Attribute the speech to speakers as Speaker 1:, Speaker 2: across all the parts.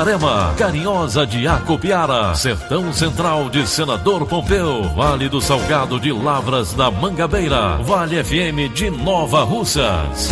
Speaker 1: Itarema, Carinhosa de Acopiara, Sertão Central de Senador Pompeu, Vale do Salgado de Lavras da Mangabeira, Vale FM de Nova Russas.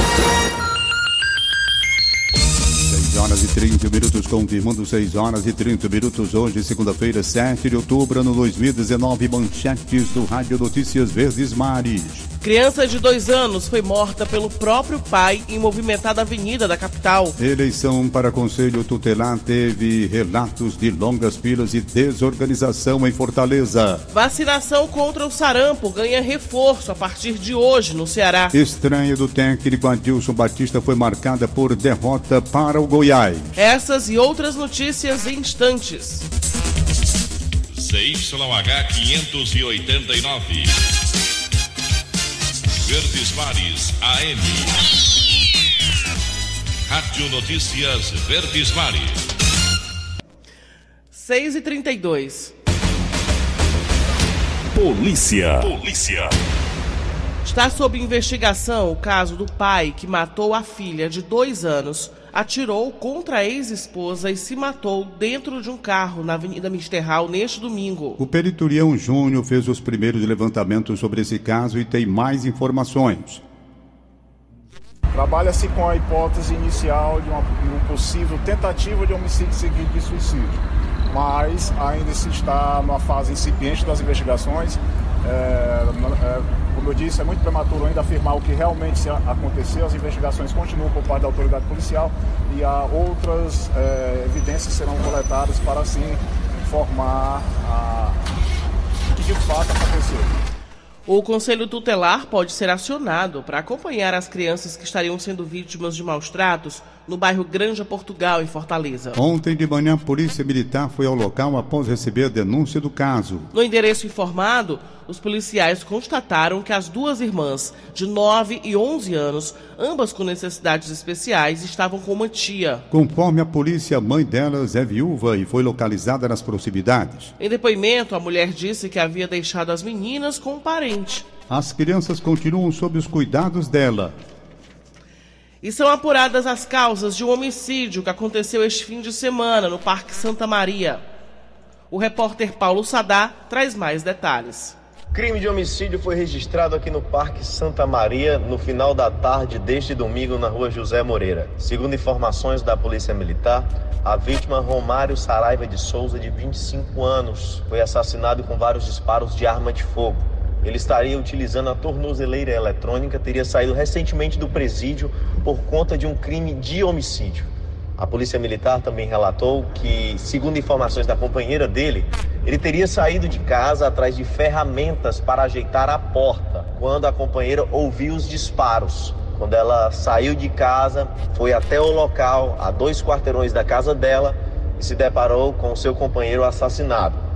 Speaker 2: 6 horas e 30 minutos, confirmando 6 horas e 30 minutos, hoje, segunda-feira, 7 de outubro, ano 2019, manchetes do Rádio Notícias Verdes Mares.
Speaker 3: Criança de dois anos foi morta pelo próprio pai em movimentada avenida da capital.
Speaker 2: Eleição para Conselho Tutelar teve relatos de longas filas e desorganização em Fortaleza.
Speaker 3: Vacinação contra o sarampo ganha reforço a partir de hoje no Ceará.
Speaker 2: Estranha do técnico Adilson Batista foi marcada por derrota para o Goiás.
Speaker 3: Essas e outras notícias em instantes.
Speaker 4: CYH 589. Verdes Mares AM. Rádio Notícias Verdes Mares.
Speaker 3: 6 e 32
Speaker 1: Polícia.
Speaker 4: Polícia.
Speaker 3: Está sob investigação o caso do pai que matou a filha de dois anos, atirou contra a ex-esposa e se matou dentro de um carro na Avenida Misterral neste domingo.
Speaker 2: O Periturião Júnior fez os primeiros levantamentos sobre esse caso e tem mais informações.
Speaker 5: Trabalha-se com a hipótese inicial de uma, de uma possível tentativa de homicídio seguido de suicídio, mas ainda se está numa fase incipiente das investigações. É, é, como eu disse, é muito prematuro ainda afirmar o que realmente aconteceu. As investigações continuam por parte da autoridade policial e há outras é, evidências serão coletadas para assim informar a, o que de fato aconteceu.
Speaker 3: O Conselho Tutelar pode ser acionado para acompanhar as crianças que estariam sendo vítimas de maus tratos no bairro Granja Portugal, em Fortaleza.
Speaker 2: Ontem de manhã, a Polícia Militar foi ao local após receber a denúncia do caso.
Speaker 3: No endereço informado, os policiais constataram que as duas irmãs, de 9 e 11 anos, ambas com necessidades especiais, estavam com uma tia.
Speaker 2: Conforme a polícia, a mãe delas é viúva e foi localizada nas proximidades.
Speaker 3: Em depoimento, a mulher disse que havia deixado as meninas com um parente.
Speaker 2: As crianças continuam sob os cuidados dela.
Speaker 3: E são apuradas as causas de um homicídio que aconteceu este fim de semana no Parque Santa Maria. O repórter Paulo Sadá traz mais detalhes.
Speaker 6: Crime de homicídio foi registrado aqui no Parque Santa Maria no final da tarde deste domingo na rua José Moreira. Segundo informações da Polícia Militar, a vítima Romário Saraiva de Souza, de 25 anos, foi assassinado com vários disparos de arma de fogo. Ele estaria utilizando a tornozeleira eletrônica, teria saído recentemente do presídio por conta de um crime de homicídio. A Polícia Militar também relatou que, segundo informações da companheira dele, ele teria saído de casa atrás de ferramentas para ajeitar a porta quando a companheira ouviu os disparos. Quando ela saiu de casa, foi até o local, a dois quarteirões da casa dela, e se deparou com seu companheiro assassinado.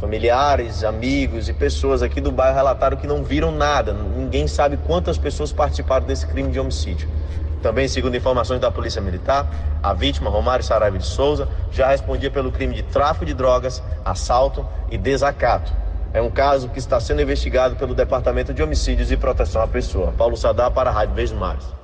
Speaker 6: Familiares, amigos e pessoas aqui do bairro relataram que não viram nada. Ninguém sabe quantas pessoas participaram desse crime de homicídio. Também, segundo informações da Polícia Militar, a vítima, Romário Saraiva de Souza, já respondia pelo crime de tráfico de drogas, assalto e desacato. É um caso que está sendo investigado pelo Departamento de Homicídios e Proteção à Pessoa. Paulo Sadá para a Rádio Vez Mares.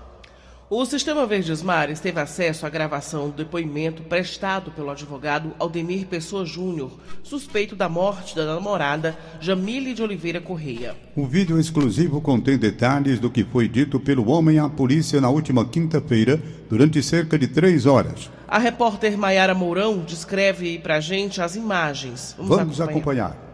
Speaker 3: O Sistema Verdes Mares teve acesso à gravação do depoimento prestado pelo advogado Aldemir Pessoa Júnior, suspeito da morte da namorada Jamile de Oliveira Correia.
Speaker 2: O vídeo exclusivo contém detalhes do que foi dito pelo homem à polícia na última quinta-feira, durante cerca de três horas.
Speaker 3: A repórter Maiara Mourão descreve pra gente as imagens.
Speaker 2: Vamos, acompanhar.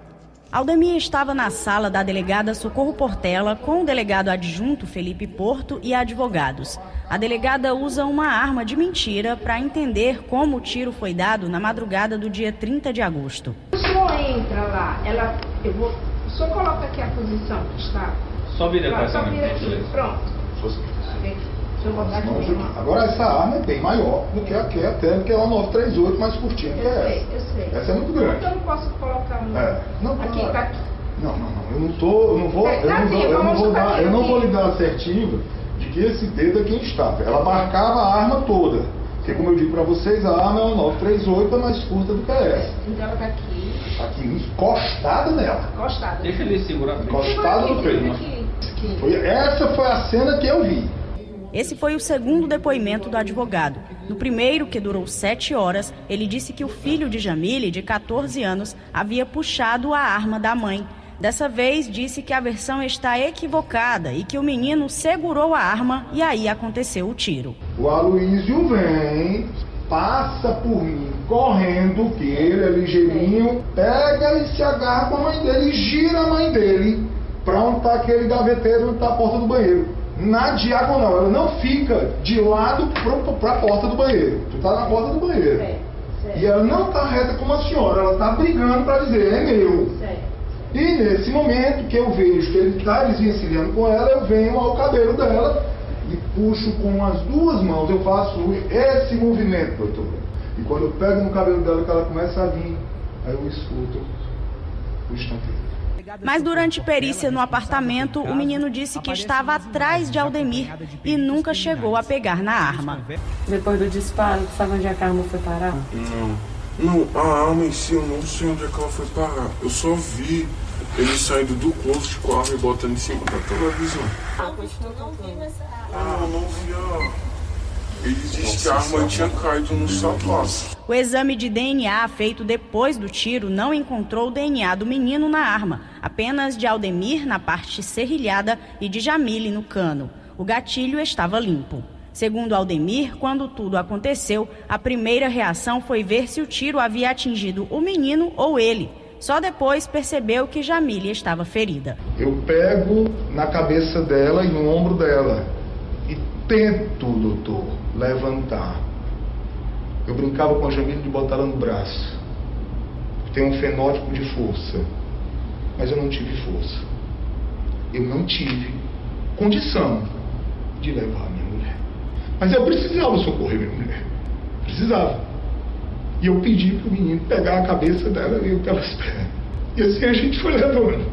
Speaker 7: Aldemir estava na sala da delegada Socorro Portela com o delegado adjunto Felipe Porto e advogados. A delegada usa uma arma de mentira para entender como o tiro foi dado na madrugada do dia 30 de agosto.
Speaker 8: O senhor entra lá, ela, eu vou, o senhor coloca aqui a posição que está.
Speaker 9: Só vira para
Speaker 8: Só
Speaker 9: essa
Speaker 8: vira aqui, pronto. Deixa eu botar aqui. uma-
Speaker 10: Agora essa arma é bem maior do que a que é até porque é uma 938 mais curtinha que
Speaker 8: Eu
Speaker 10: é
Speaker 8: sei,
Speaker 10: essa.
Speaker 8: eu sei.
Speaker 10: Essa é muito grande.
Speaker 8: Então eu não posso colocar um.
Speaker 10: É. Não,
Speaker 8: aqui, tá aqui.
Speaker 10: Não, não, não. Eu não tô, eu não vou,
Speaker 8: É,
Speaker 10: eu
Speaker 8: tá
Speaker 10: não,
Speaker 8: aqui,
Speaker 10: vou- eu não vou dar,
Speaker 8: aqui,
Speaker 10: eu não
Speaker 8: aqui.
Speaker 10: vou lhe dar assertivo de que esse dedo é quem está. Ela marcava a arma toda. Porque como eu digo para vocês, a arma é uma 938 é mais curta do que essa.
Speaker 8: Então ela tá aqui,
Speaker 10: Aqui encostada nela.
Speaker 8: encostada.
Speaker 9: Deixa ele segurar.
Speaker 10: Encostada no peito.
Speaker 8: Aqui, aqui.
Speaker 10: Foi, essa foi a cena que eu vi.
Speaker 7: Esse foi o segundo depoimento do advogado. No primeiro, que durou sete horas, ele disse que o filho de Jamile, de 14 anos, havia puxado a arma da mãe. Dessa vez, disse que a versão está equivocada e que o menino segurou a arma e aí aconteceu o tiro.
Speaker 10: O Aloysio vem, passa por mim, correndo, que ele é ligeirinho, pega e se agarra com a mãe dele gira a mãe dele pra onde tá aquele gaveteiro tá a porta do banheiro. Na diagonal, ela não fica de lado pro, pra porta do banheiro. Tu tá na porta do banheiro.
Speaker 8: Certo.
Speaker 10: E ela não tá reta como a senhora, ela tá brigando pra dizer, é meu.
Speaker 8: Certo.
Speaker 10: E nesse momento que eu vejo que ele está desvencilhando com ela, eu venho ao cabelo dela e puxo com as duas mãos. Eu faço esse movimento, doutor. E quando eu pego no cabelo dela, que ela começa a vir, aí eu escuto o estampedo.
Speaker 7: Mas durante perícia no apartamento, o menino disse que estava atrás de Aldemir e nunca chegou a pegar na arma.
Speaker 11: Depois do disparo, sabe onde é que a arma foi parar?
Speaker 12: Não, não, a arma em si eu não sei onde é que ela foi parar. Eu só vi ele saindo do closet com a arma e botando em cima da televisão. Ah, eu não vi a. Ele disse que a arma tinha caído no sapato.
Speaker 7: O exame de DNA feito depois do tiro não encontrou o DNA do menino na arma, apenas de Aldemir na parte serrilhada e de Jamile no cano. O gatilho estava limpo. Segundo Aldemir, quando tudo aconteceu, a primeira reação foi ver se o tiro havia atingido o menino ou ele. Só depois percebeu que Jamile estava ferida.
Speaker 10: Eu pego na cabeça dela e no ombro dela e tento, doutor, levantar. Eu brincava com a Jamile de botar ela no braço. Tem um fenótipo de força, mas eu não tive força. Eu não tive condição de levar a minha mulher. Mas eu precisava socorrer minha mulher. Precisava. E eu pedi pro menino pegar a cabeça dela e pelas pernas. E assim a gente foi levando.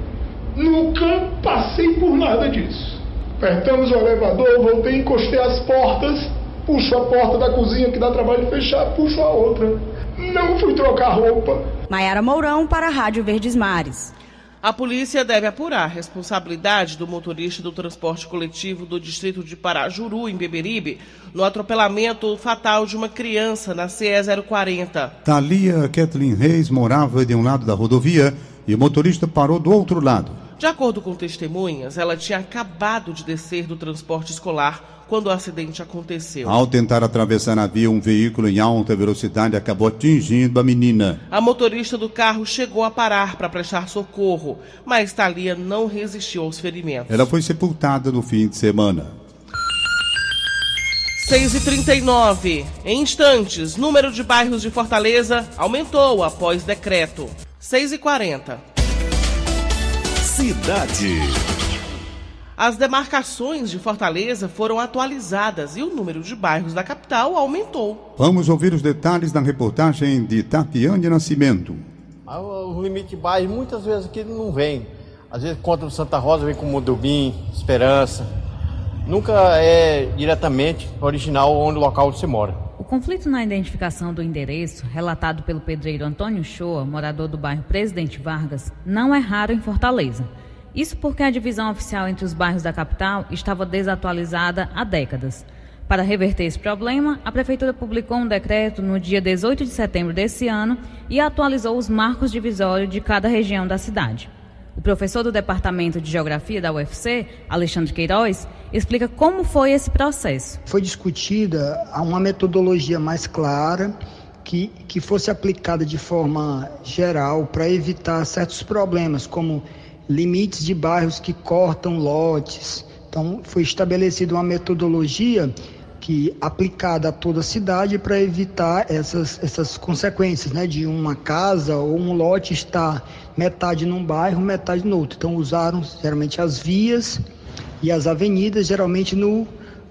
Speaker 10: Nunca passei por nada disso. Apertamos o elevador, voltei, encostei as portas, puxo a porta da cozinha que dá trabalho de fechar, puxo a outra. Não fui trocar roupa.
Speaker 7: Maiara Mourão para a Rádio Verdes Mares.
Speaker 3: A polícia deve apurar a responsabilidade do motorista do transporte coletivo do distrito de Parajuru, em Beberibe, no atropelamento fatal de uma criança na CE 040.
Speaker 2: Thalia Kathleen Reis morava de um lado da rodovia e o motorista parou do outro lado.
Speaker 3: De acordo com testemunhas, ela tinha acabado de descer do transporte escolar quando o acidente aconteceu.
Speaker 2: Ao tentar atravessar a via, um veículo em alta velocidade acabou atingindo a menina.
Speaker 3: A motorista do carro chegou a parar para prestar socorro, mas Thalia não resistiu aos ferimentos.
Speaker 2: Ela foi sepultada no fim de semana.
Speaker 3: 6h39. Em instantes, número de bairros de Fortaleza aumentou após decreto. 6h40.
Speaker 1: Cidade.
Speaker 3: As demarcações de Fortaleza foram atualizadas e o número de bairros da capital aumentou.
Speaker 2: Vamos ouvir os detalhes na reportagem de Tatiane Nascimento.
Speaker 13: O limite de bairro muitas vezes aqui não vem. Às vezes contra o Santa Rosa vem com Mudubim, Esperança. Nunca é diretamente original onde o local onde você mora.
Speaker 14: Conflito na identificação do endereço, relatado pelo pedreiro Antônio Shoa, morador do bairro Presidente Vargas, não é raro em Fortaleza. Isso porque a divisão oficial entre os bairros da capital estava desatualizada há décadas. Para reverter esse problema, a Prefeitura publicou um decreto no dia 18 de setembro desse ano e atualizou os marcos divisórios de cada região da cidade. O professor do Departamento de Geografia da UFC, Alexandre Queiroz, explica como foi esse processo.
Speaker 9: Foi discutida uma metodologia mais clara que, que fosse aplicada de forma geral para evitar certos problemas, como limites de bairros que cortam lotes. Então, foi estabelecida uma metodologia que aplicada a toda a cidade para evitar essas, essas consequências, né, de uma casa ou um lote estar metade num bairro, metade no outro. Então usaram geralmente as vias e as avenidas, geralmente no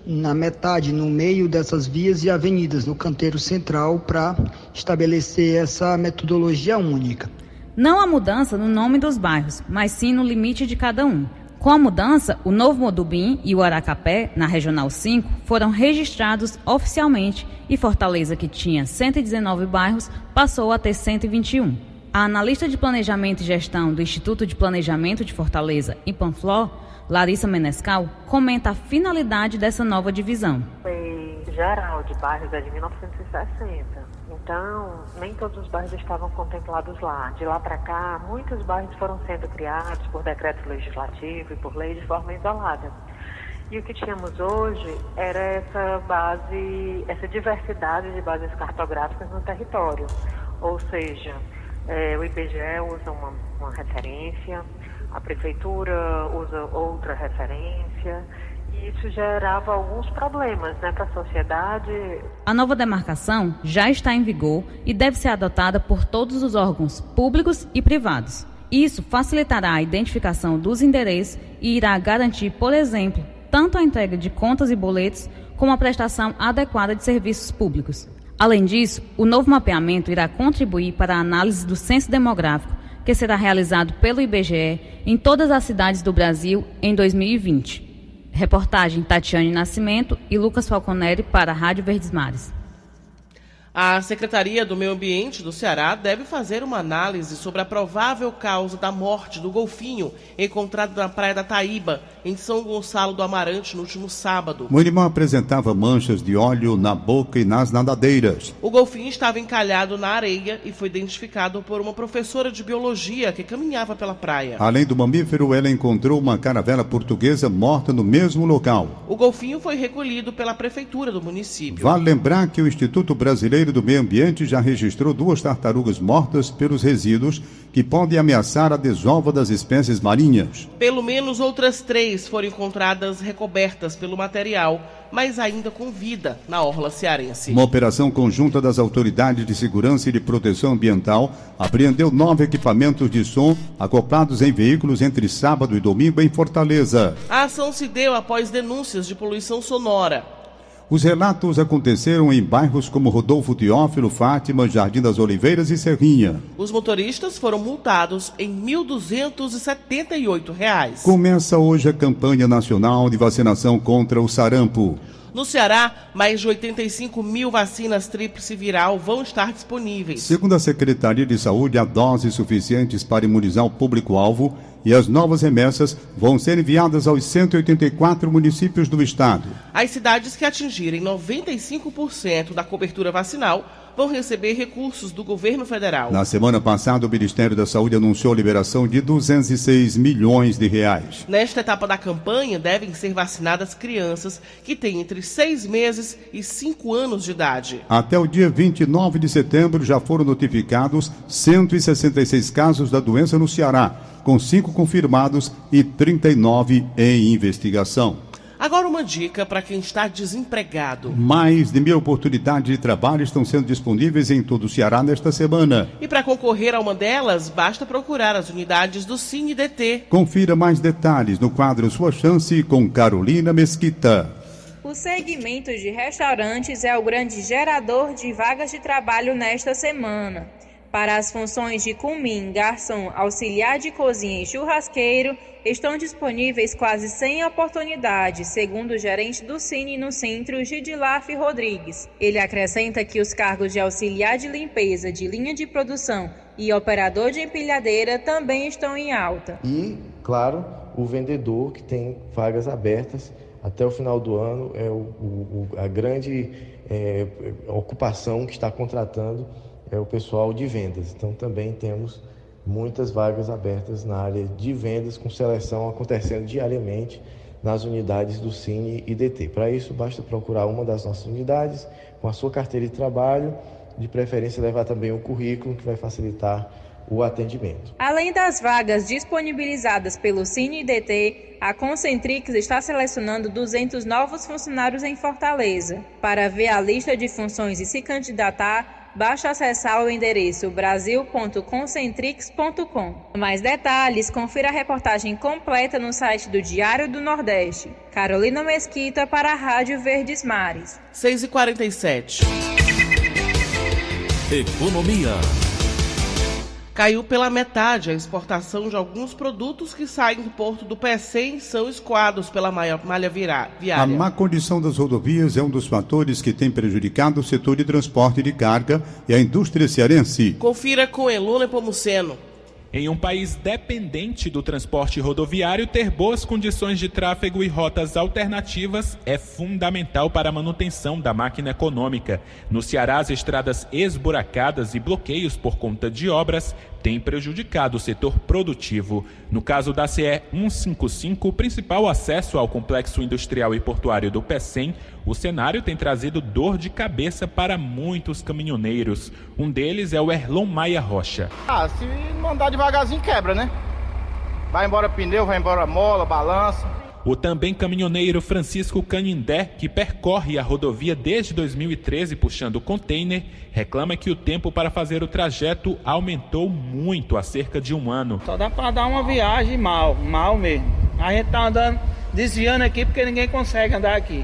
Speaker 9: na metade, no meio dessas vias e avenidas, no canteiro central, para estabelecer essa metodologia única.
Speaker 14: Não há mudança no nome dos bairros, mas sim no limite de cada um. Com a mudança, o Novo Modubim e o Aracapé, na Regional 5, foram registrados oficialmente e Fortaleza, que tinha 119 bairros, passou a ter 121. A analista de Planejamento e Gestão do Instituto de Planejamento de Fortaleza, em Panfló, Larissa Menescal, comenta a finalidade dessa nova divisão.
Speaker 15: Foi geral de bairros é de 1960. Então, nem todos os bairros estavam contemplados lá. De lá para cá, muitos bairros foram sendo criados por decreto legislativo e por lei de forma isolada. E o que tínhamos hoje era essa base, essa diversidade de bases cartográficas no território. Ou seja, é, o IBGE usa uma, uma referência, a prefeitura usa outra referência isso gerava alguns problemas né, para a sociedade.
Speaker 14: A nova demarcação já está em vigor e deve ser adotada por todos os órgãos públicos e privados. Isso facilitará a identificação dos endereços e irá garantir, por exemplo, tanto a entrega de contas e boletos como a prestação adequada de serviços públicos. Além disso, o novo mapeamento irá contribuir para a análise do censo demográfico, que será realizado pelo IBGE em todas as cidades do Brasil em 2020. Reportagem Tatiane Nascimento e Lucas Falconeri para a Rádio Verdes Mares.
Speaker 3: A Secretaria do Meio Ambiente do Ceará deve fazer uma análise sobre a provável causa da morte do golfinho encontrado na praia da Taíba, em São Gonçalo do Amarante, no último sábado.
Speaker 2: O animal apresentava manchas de óleo na boca e nas nadadeiras.
Speaker 3: O golfinho estava encalhado na areia e foi identificado por uma professora de biologia que caminhava pela praia.
Speaker 2: Além do mamífero, ela encontrou uma caravela portuguesa morta no mesmo local.
Speaker 3: O golfinho foi recolhido pela prefeitura do município.
Speaker 2: Vale lembrar que o Instituto Brasileiro do Meio Ambiente já registrou duas tartarugas mortas pelos resíduos que podem ameaçar a desova das espécies marinhas.
Speaker 3: Pelo menos outras três foram encontradas recobertas pelo material, mas ainda com vida na orla cearense.
Speaker 2: Uma operação conjunta das autoridades de segurança e de proteção ambiental apreendeu nove equipamentos de som acoplados em veículos entre sábado e domingo em Fortaleza.
Speaker 3: A ação se deu após denúncias de poluição sonora.
Speaker 2: Os relatos aconteceram em bairros como Rodolfo Teófilo, Fátima, Jardim das Oliveiras e Serrinha.
Speaker 3: Os motoristas foram multados em R$ 1.278.
Speaker 2: Começa hoje a campanha nacional de vacinação contra o sarampo.
Speaker 3: No Ceará, mais de 85 mil vacinas tríplice viral vão estar disponíveis.
Speaker 2: Segundo a Secretaria de Saúde, há doses suficientes para imunizar o público-alvo e as novas remessas vão ser enviadas aos 184 municípios do estado.
Speaker 3: As cidades que atingirem 95% da cobertura vacinal vão receber recursos do governo federal.
Speaker 2: Na semana passada, o Ministério da Saúde anunciou a liberação de 206 milhões de reais.
Speaker 3: Nesta etapa da campanha, devem ser vacinadas crianças que têm entre seis meses e cinco anos de idade.
Speaker 2: Até o dia 29 de setembro, já foram notificados 166 casos da doença no Ceará, com cinco confirmados e 39 em investigação.
Speaker 3: Agora uma dica para quem está desempregado.
Speaker 2: Mais de mil oportunidades de trabalho estão sendo disponíveis em todo o Ceará nesta semana.
Speaker 3: E para concorrer a uma delas, basta procurar as unidades do CineDT.
Speaker 2: Confira mais detalhes no quadro Sua Chance com Carolina Mesquita.
Speaker 16: O segmento de restaurantes é o grande gerador de vagas de trabalho nesta semana. Para as funções de cumim, garçom, auxiliar de cozinha e churrasqueiro, estão disponíveis quase 100 oportunidades, segundo o gerente do Cine no centro, Gidilaf Rodrigues. Ele acrescenta que os cargos de auxiliar de limpeza de linha de produção e operador de empilhadeira também estão em alta.
Speaker 17: E, claro, o vendedor que tem vagas abertas até o final do ano é o, o, a grande é, ocupação que está contratando é o pessoal de vendas. Então também temos muitas vagas abertas na área de vendas com seleção acontecendo diariamente nas unidades do Cine IDT. Para isso, basta procurar uma das nossas unidades com a sua carteira de trabalho, de preferência levar também o currículo que vai facilitar o atendimento.
Speaker 16: Além das vagas disponibilizadas pelo Cine IDT, a Concentrix está selecionando 200 novos funcionários em Fortaleza. Para ver a lista de funções e se candidatar, basta acessar o endereço brasil.concentrix.com. Mais detalhes, confira a reportagem completa no site do Diário do Nordeste. Carolina Mesquita para a Rádio Verdes Mares.
Speaker 3: 6h47.
Speaker 1: Economia.
Speaker 3: Caiu pela metade a exportação de alguns produtos que saem do porto do Pecém e são escoados pela malha viária.
Speaker 2: A má condição das rodovias é um dos fatores que tem prejudicado o setor de transporte de carga e a indústria cearense.
Speaker 3: Confira com Eluna Pomuceno.
Speaker 18: Em um país dependente do transporte rodoviário, ter boas condições de tráfego e rotas alternativas é fundamental para a manutenção da máquina econômica. No Ceará, as estradas esburacadas e bloqueios por conta de obras têm prejudicado o setor produtivo. No caso da CE 155, o principal acesso ao complexo industrial e portuário do PECEM, o cenário tem trazido dor de cabeça para muitos caminhoneiros. Um deles é o Erlon Maia Rocha.
Speaker 13: Ah, se não andar devagarzinho quebra, né? Vai embora pneu, vai embora mola, balança.
Speaker 18: O também caminhoneiro Francisco Canindé, que percorre a rodovia desde 2013 puxando container, reclama que o tempo para fazer o trajeto aumentou muito há cerca de um ano.
Speaker 19: Só dá para dar uma viagem mal, mal mesmo. A gente tá andando, desviando aqui porque ninguém consegue andar aqui.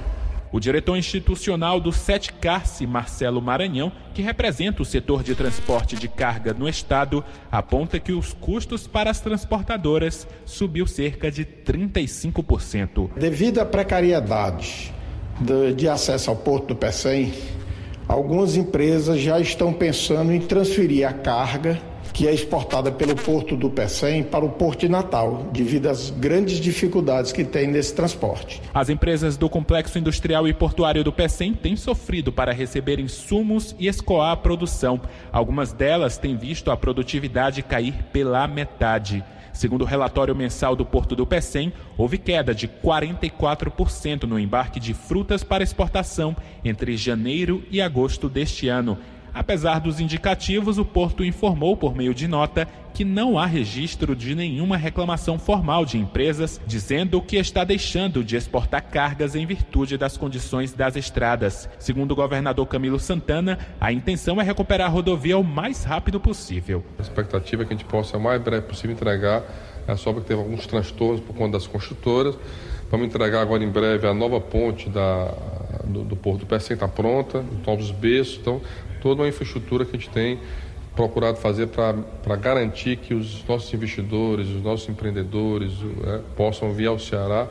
Speaker 18: O diretor institucional do Setcarse, Marcelo Maranhão, que representa o setor de transporte de carga no estado, aponta que os custos para as transportadoras subiu cerca de 35%.
Speaker 20: Devido à precariedade de, acesso ao porto do Pecém, algumas empresas já estão pensando em transferir a carga que é exportada pelo porto do Pecém para o porto de Natal, devido às grandes dificuldades que tem nesse transporte.
Speaker 18: As empresas do complexo industrial e portuário do Pecém têm sofrido para receber insumos e escoar a produção. Algumas delas têm visto a produtividade cair pela metade. Segundo o relatório mensal do Porto do Pecém, houve queda de 44% no embarque de frutas para exportação entre janeiro e agosto deste ano. Apesar dos indicativos, o Porto informou por meio de nota que não há registro de nenhuma reclamação formal de empresas dizendo que está deixando de exportar cargas em virtude das condições das estradas. Segundo o governador Camilo Santana, a intenção é recuperar a rodovia o mais rápido possível.
Speaker 21: A expectativa é que a gente possa, o mais breve possível, entregar essa obra que teve alguns transtornos por conta das construtoras. Vamos entregar agora em breve a nova ponte da, do, do Porto do Pecém, está pronta, novos berços. Então, toda uma infraestrutura que a gente tem procurado fazer para garantir que os nossos investidores, os nossos empreendedores é, possam vir ao Ceará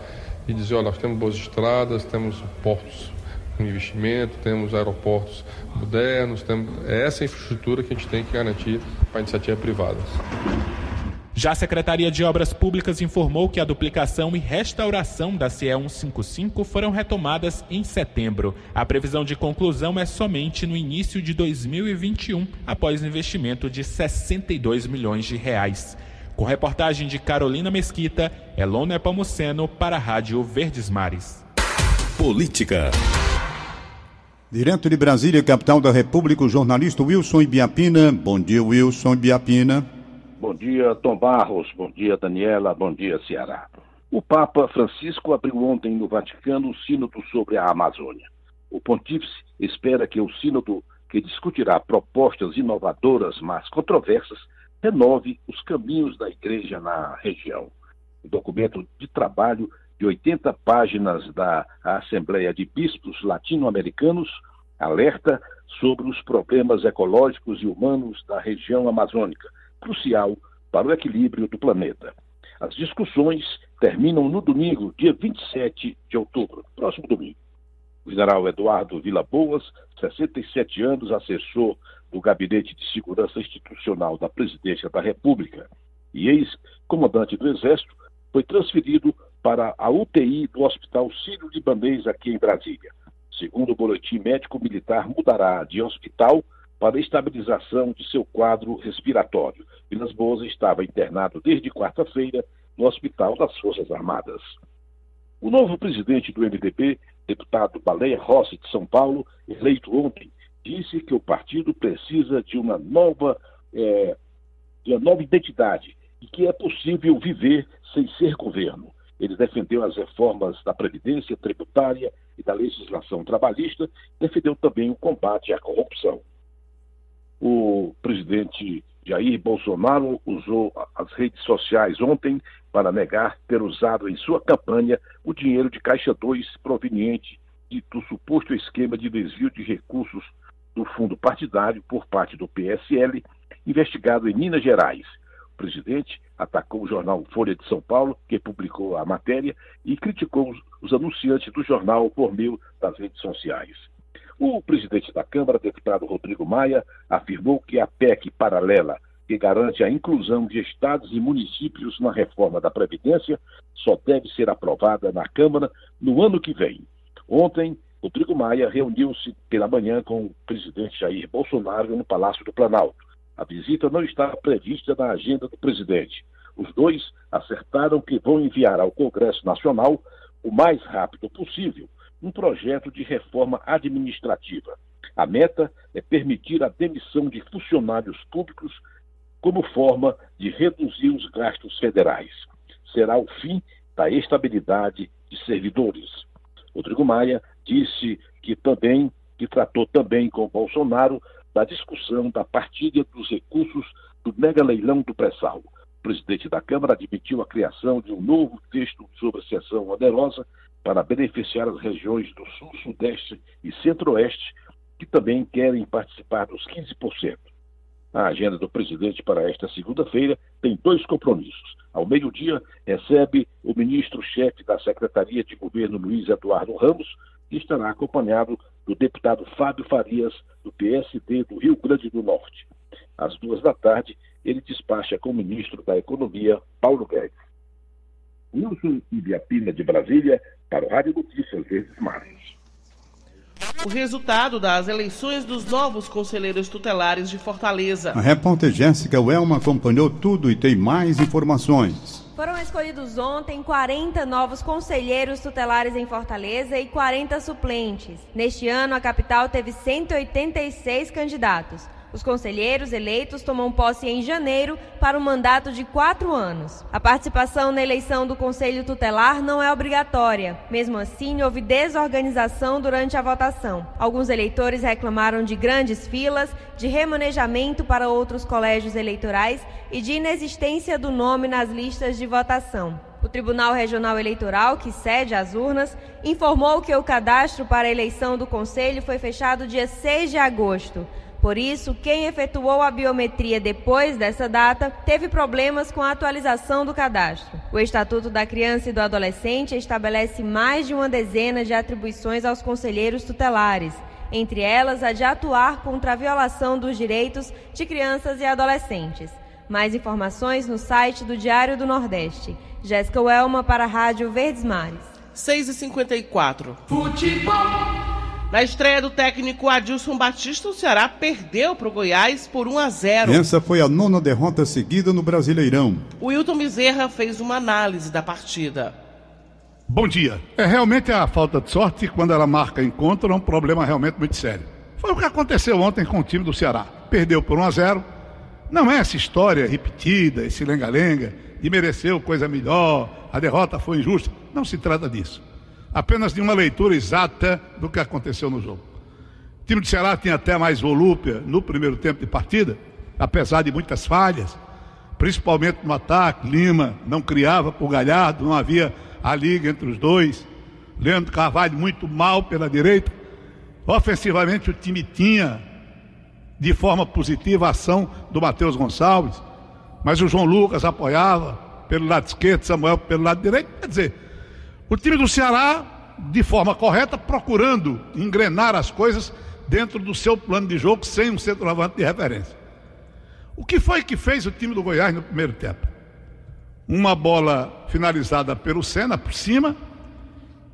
Speaker 21: e dizer, olha, nós temos boas estradas, temos portos com investimento, temos aeroportos modernos, temos é essa infraestrutura que a gente tem que garantir para a iniciativa privada.
Speaker 18: Já a Secretaria de Obras Públicas informou que a duplicação e restauração da CE 155 foram retomadas em setembro. A previsão de conclusão é somente no início de 2021, após investimento de 62 milhões de reais. Com reportagem de Carolina Mesquita, Elona Pamuceno para a Rádio Verdes Mares.
Speaker 1: Política.
Speaker 2: Direto de Brasília, capital da República, o jornalista Wilson Ibiapina. Bom dia, Wilson Ibiapina.
Speaker 22: Bom dia, Tom Barros. Bom dia, Daniela. Bom dia, Ceará. O Papa Francisco abriu ontem no Vaticano o Sínodo sobre a Amazônia. O pontífice espera que o Sínodo, que discutirá propostas inovadoras, mas controversas, renove os caminhos da Igreja na região. O documento de trabalho de 80 páginas da Assembleia de Bispos Latino-Americanos alerta sobre os problemas ecológicos e humanos da região amazônica crucial para o equilíbrio do planeta. As discussões terminam no domingo, dia 27 de outubro, próximo domingo. O general Eduardo Vila Boas, 67 anos, assessor do Gabinete de Segurança Institucional da Presidência da República e ex-comandante do Exército, foi transferido para a UTI do Hospital Sírio-Libanês aqui em Brasília. Segundo o boletim médico militar, mudará de hospital para estabilização de seu quadro respiratório. Vilas Boas estava internado desde quarta-feira no Hospital das Forças Armadas. O novo presidente do MDB, deputado Baleia Rossi de São Paulo, eleito ontem, disse que o partido precisa de uma nova, é, de uma nova identidade e que é possível viver sem ser governo. Ele defendeu as reformas da Previdência tributária e da legislação trabalhista, defendeu também o combate à corrupção. O presidente Jair Bolsonaro usou as redes sociais ontem para negar ter usado em sua campanha o dinheiro de Caixa 2 proveniente do suposto esquema de desvio de recursos do fundo partidário por parte do PSL, investigado em Minas Gerais. O presidente atacou o jornal Folha de São Paulo, que publicou a matéria, e criticou os, os anunciantes do jornal por meio das redes sociais. O presidente da Câmara, deputado Rodrigo Maia, afirmou que a PEC paralela, que garante a inclusão de estados e municípios na reforma da Previdência, só deve ser aprovada na Câmara no ano que vem. Ontem, Rodrigo Maia reuniu-se pela manhã com o presidente Jair Bolsonaro no Palácio do Planalto. A visita não estava prevista na agenda do presidente. Os dois acertaram que vão enviar ao Congresso Nacional, o mais rápido possível, um projeto de reforma administrativa. A meta é permitir a demissão de funcionários públicos como forma de reduzir os gastos federais. Será o fim da estabilidade de servidores. Rodrigo Maia disse que também que tratou também com Bolsonaro da discussão da partilha dos recursos do mega leilão do pré-sal. O presidente da Câmara admitiu a criação de um novo texto sobre a sessão onerosa para beneficiar as regiões do Sul, Sudeste e Centro-Oeste, que também querem participar dos 15%. A agenda do presidente para esta segunda-feira tem dois compromissos. Ao meio-dia, recebe o ministro-chefe da Secretaria de Governo, Luiz Eduardo Ramos, que estará acompanhado do deputado Fábio Farias, do PSD do Rio Grande do Norte. Às duas da tarde, ele despacha com o ministro da Economia, Paulo Guedes. Wilson Ibiapina, de Brasília, para o Rádio Notícias Verdes Mares.
Speaker 3: O resultado das eleições dos novos conselheiros tutelares de Fortaleza.
Speaker 2: A repórter Jéssica Welma acompanhou tudo e tem mais informações.
Speaker 23: Foram escolhidos ontem 40 novos conselheiros tutelares em Fortaleza e 40 suplentes. Neste ano, a capital teve 186 candidatos. Os conselheiros eleitos tomam posse em janeiro para um mandato de quatro anos. A participação na eleição do Conselho Tutelar não é obrigatória. Mesmo assim, houve desorganização durante a votação. Alguns eleitores reclamaram de grandes filas, de remanejamento para outros colégios eleitorais e de inexistência do nome nas listas de votação. O Tribunal Regional Eleitoral, que cede as urnas, informou que o cadastro para a eleição do Conselho foi fechado dia 6 de agosto. Por isso, quem efetuou a biometria depois dessa data teve problemas com a atualização do cadastro. O Estatuto da Criança e do Adolescente estabelece mais de uma dezena de atribuições aos conselheiros tutelares, entre elas a de atuar contra a violação dos direitos de crianças e adolescentes. Mais informações no site do Diário do Nordeste. Jéssica Welma para a Rádio Verdes Mares.
Speaker 3: 6h54. Futebol. Na estreia do técnico Adilson Batista, o Ceará perdeu para o Goiás por 1 a 0.
Speaker 2: Essa foi a nona derrota seguida no Brasileirão.
Speaker 3: O Wilton Bezerra fez uma análise da partida.
Speaker 24: Bom dia. É realmente a falta de sorte quando ela marca encontro é um problema realmente muito sério. Foi o que aconteceu ontem com o time do Ceará. Perdeu por 1 a 0. Não é essa história repetida, esse lenga-lenga, de mereceu coisa melhor, a derrota foi injusta. Não se trata disso apenas de uma leitura exata do que aconteceu no jogo. O time do Ceará tinha até mais volúpia no primeiro tempo de partida, apesar de muitas falhas, principalmente no ataque. Lima não criava por Galhardo, não havia a liga entre os dois. Leandro Carvalho muito mal pela direita. Ofensivamente o time tinha de forma positiva a ação do Matheus Gonçalves, mas o João Lucas apoiava pelo lado esquerdo, Samuel pelo lado direito. Quer dizer, o time do Ceará, de forma correta, procurando engrenar as coisas dentro do seu plano de jogo, sem um centroavante de referência. O que foi que fez o time do Goiás no primeiro tempo? uma bola finalizada pelo Senna por cima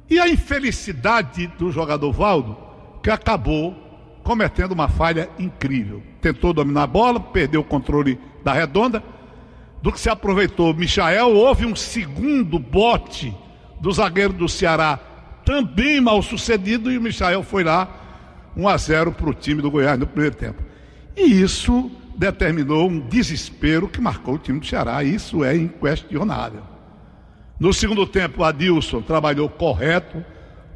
Speaker 24: e a infelicidade do jogador Valdo, que acabou cometendo uma falha incrível. Tentou dominar a bola, perdeu o controle da redonda, do que se aproveitou Michael, houve um segundo bote do zagueiro do Ceará, também mal sucedido, e o Michael foi lá 1 a 0 para o time do Goiás no primeiro tempo. E isso determinou um desespero que marcou o time do Ceará, isso é inquestionável. No segundo tempo, Adilson trabalhou correto,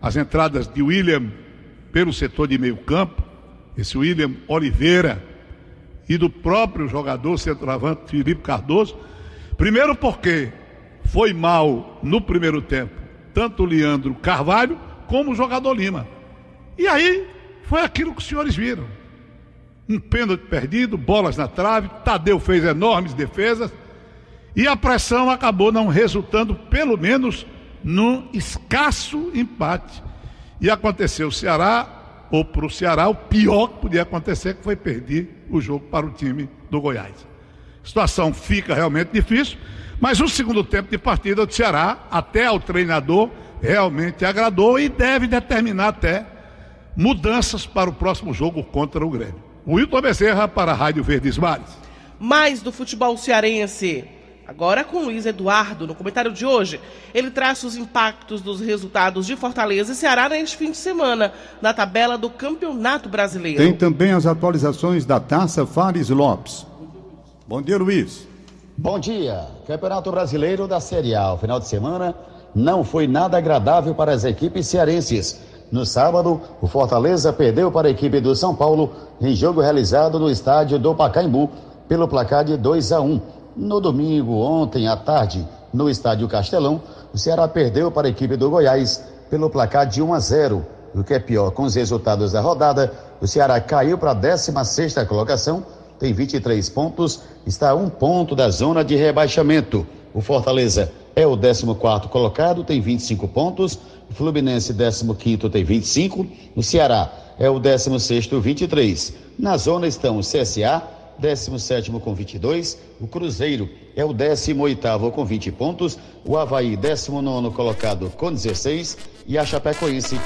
Speaker 24: as entradas de William pelo setor de meio campo, esse William Oliveira e do próprio jogador centroavante Felipe Cardoso. Primeiro porque foi mal no primeiro tempo, tanto o Leandro Carvalho como o jogador Lima. E aí foi aquilo que os senhores viram um pênalti perdido, bolas na trave, Tadeu fez enormes defesas e a pressão acabou não resultando, pelo menos, num escasso empate. E aconteceu o Ceará, ou para o Ceará, o pior que podia acontecer, que foi perder o jogo para o time do Goiás. A situação fica realmente difícil, mas o segundo tempo de partida do Ceará, até ao treinador, realmente agradou e deve determinar até mudanças para o próximo jogo contra o Grêmio. Wilton Bezerra para a Rádio Verdes Mares.
Speaker 3: Mais do futebol cearense. Agora com Luiz Eduardo, no comentário de hoje, ele traz os impactos dos resultados de Fortaleza e Ceará neste fim de semana, na tabela do Campeonato Brasileiro.
Speaker 2: Tem também as atualizações da Taça Fares Lopes. Bom dia, Luiz.
Speaker 25: Bom dia. Campeonato Brasileiro da Série A. O final de semana não foi nada agradável para as equipes cearenses. No sábado, o Fortaleza perdeu para a equipe do São Paulo em jogo realizado no estádio do Pacaembu pelo placar de 2 a 1. No domingo, ontem à tarde, no estádio Castelão, o Ceará perdeu para a equipe do Goiás pelo placar de 1 a 0. O que é pior, com os resultados da rodada, o Ceará caiu para a 16 colocação, tem 23 pontos, está a um ponto da zona de rebaixamento. O Fortaleza é o 14 colocado, tem 25 pontos. O Fluminense, 15 tem 25. O Ceará é o 16, 23. Na zona estão o CSA, 17 com 22. O Cruzeiro é o 18 com 20 pontos. O Havaí, 19 colocado com 16. E a Chapecoense,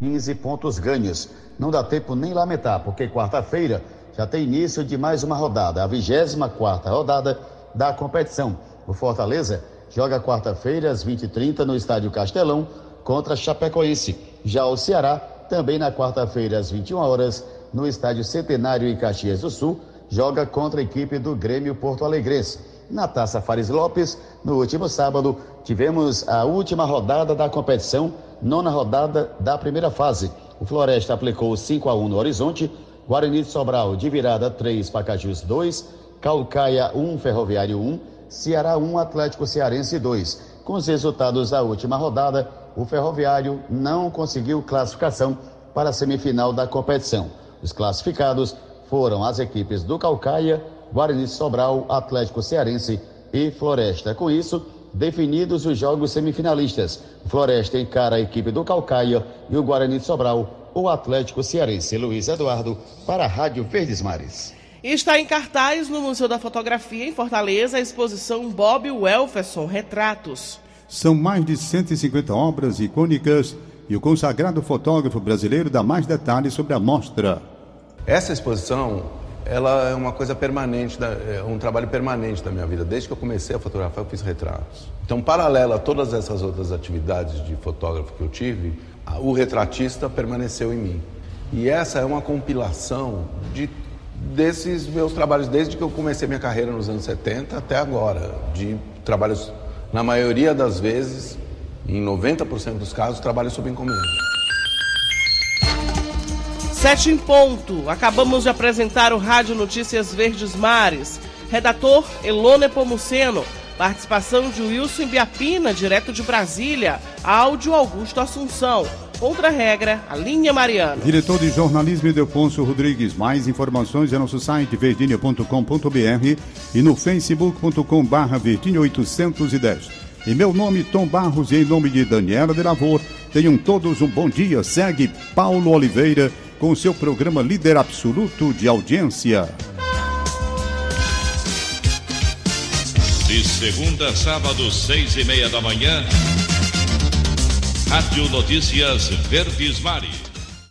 Speaker 25: 15 pontos ganhos. Não dá tempo nem lamentar, porque quarta-feira já tem início de mais uma rodada, a 24 rodada da competição. O Fortaleza joga quarta-feira às 20h30 no Estádio Castelão contra Chapecoense. Já o Ceará, também na quarta-feira às 21 horas no Estádio Centenário em Caxias do Sul, joga contra a equipe do Grêmio Porto Alegrense. Na Taça Fares Lopes, no último sábado, tivemos a última rodada da competição, nona rodada da primeira fase. O Floresta aplicou 5 a 1 no Horizonte, Guarani de Sobral de virada 3, Pacajus 2, Calcaia 1, Ferroviário 1, Ceará 1, Atlético Cearense 2. Com os resultados da última rodada, o Ferroviário não conseguiu classificação para a semifinal da competição. Os classificados foram as equipes do Calcaia, Guarani de Sobral, Atlético Cearense e Floresta. Com isso, definidos os jogos semifinalistas. Floresta encara a equipe do Calcaia e o Guarani de Sobral, o Atlético Cearense. Luiz Eduardo, para a Rádio Verdes Mares.
Speaker 3: Está em cartaz no Museu da Fotografia, em Fortaleza, a exposição Bob Welferson Retratos.
Speaker 2: São mais de 150 obras icônicas e o consagrado fotógrafo brasileiro dá mais detalhes sobre a mostra.
Speaker 26: Essa exposição, ela é uma coisa permanente, é um trabalho permanente da minha vida. Desde que eu comecei a fotografar, eu fiz retratos. Então, paralelo a todas essas outras atividades de fotógrafo que eu tive, o retratista permaneceu em mim. E essa é uma compilação de desses meus trabalhos desde que eu comecei minha carreira nos anos 70 até agora, de trabalhos na maioria das vezes, em 90% dos casos, trabalho sob encomenda.
Speaker 3: Sete em ponto. Acabamos de apresentar o Rádio Notícias Verdes Mares. Redator Elone Pomuceno. Participação de Wilson Biapina, direto de Brasília. Áudio Augusto Assunção. Outra regra, a linha Mariana.
Speaker 2: Diretor de jornalismo Edelfonso Rodrigues. Mais informações é nosso site verdinha.com.br e no facebook.com barra verdinha 810. Em meu nome, Tom Barros, e em nome de Daniela de Lavor, tenham todos um bom dia. Segue Paulo Oliveira com seu programa Líder Absoluto de Audiência.
Speaker 22: De segunda a sábado, seis e meia da manhã. Rádio Notícias Verdes Mares.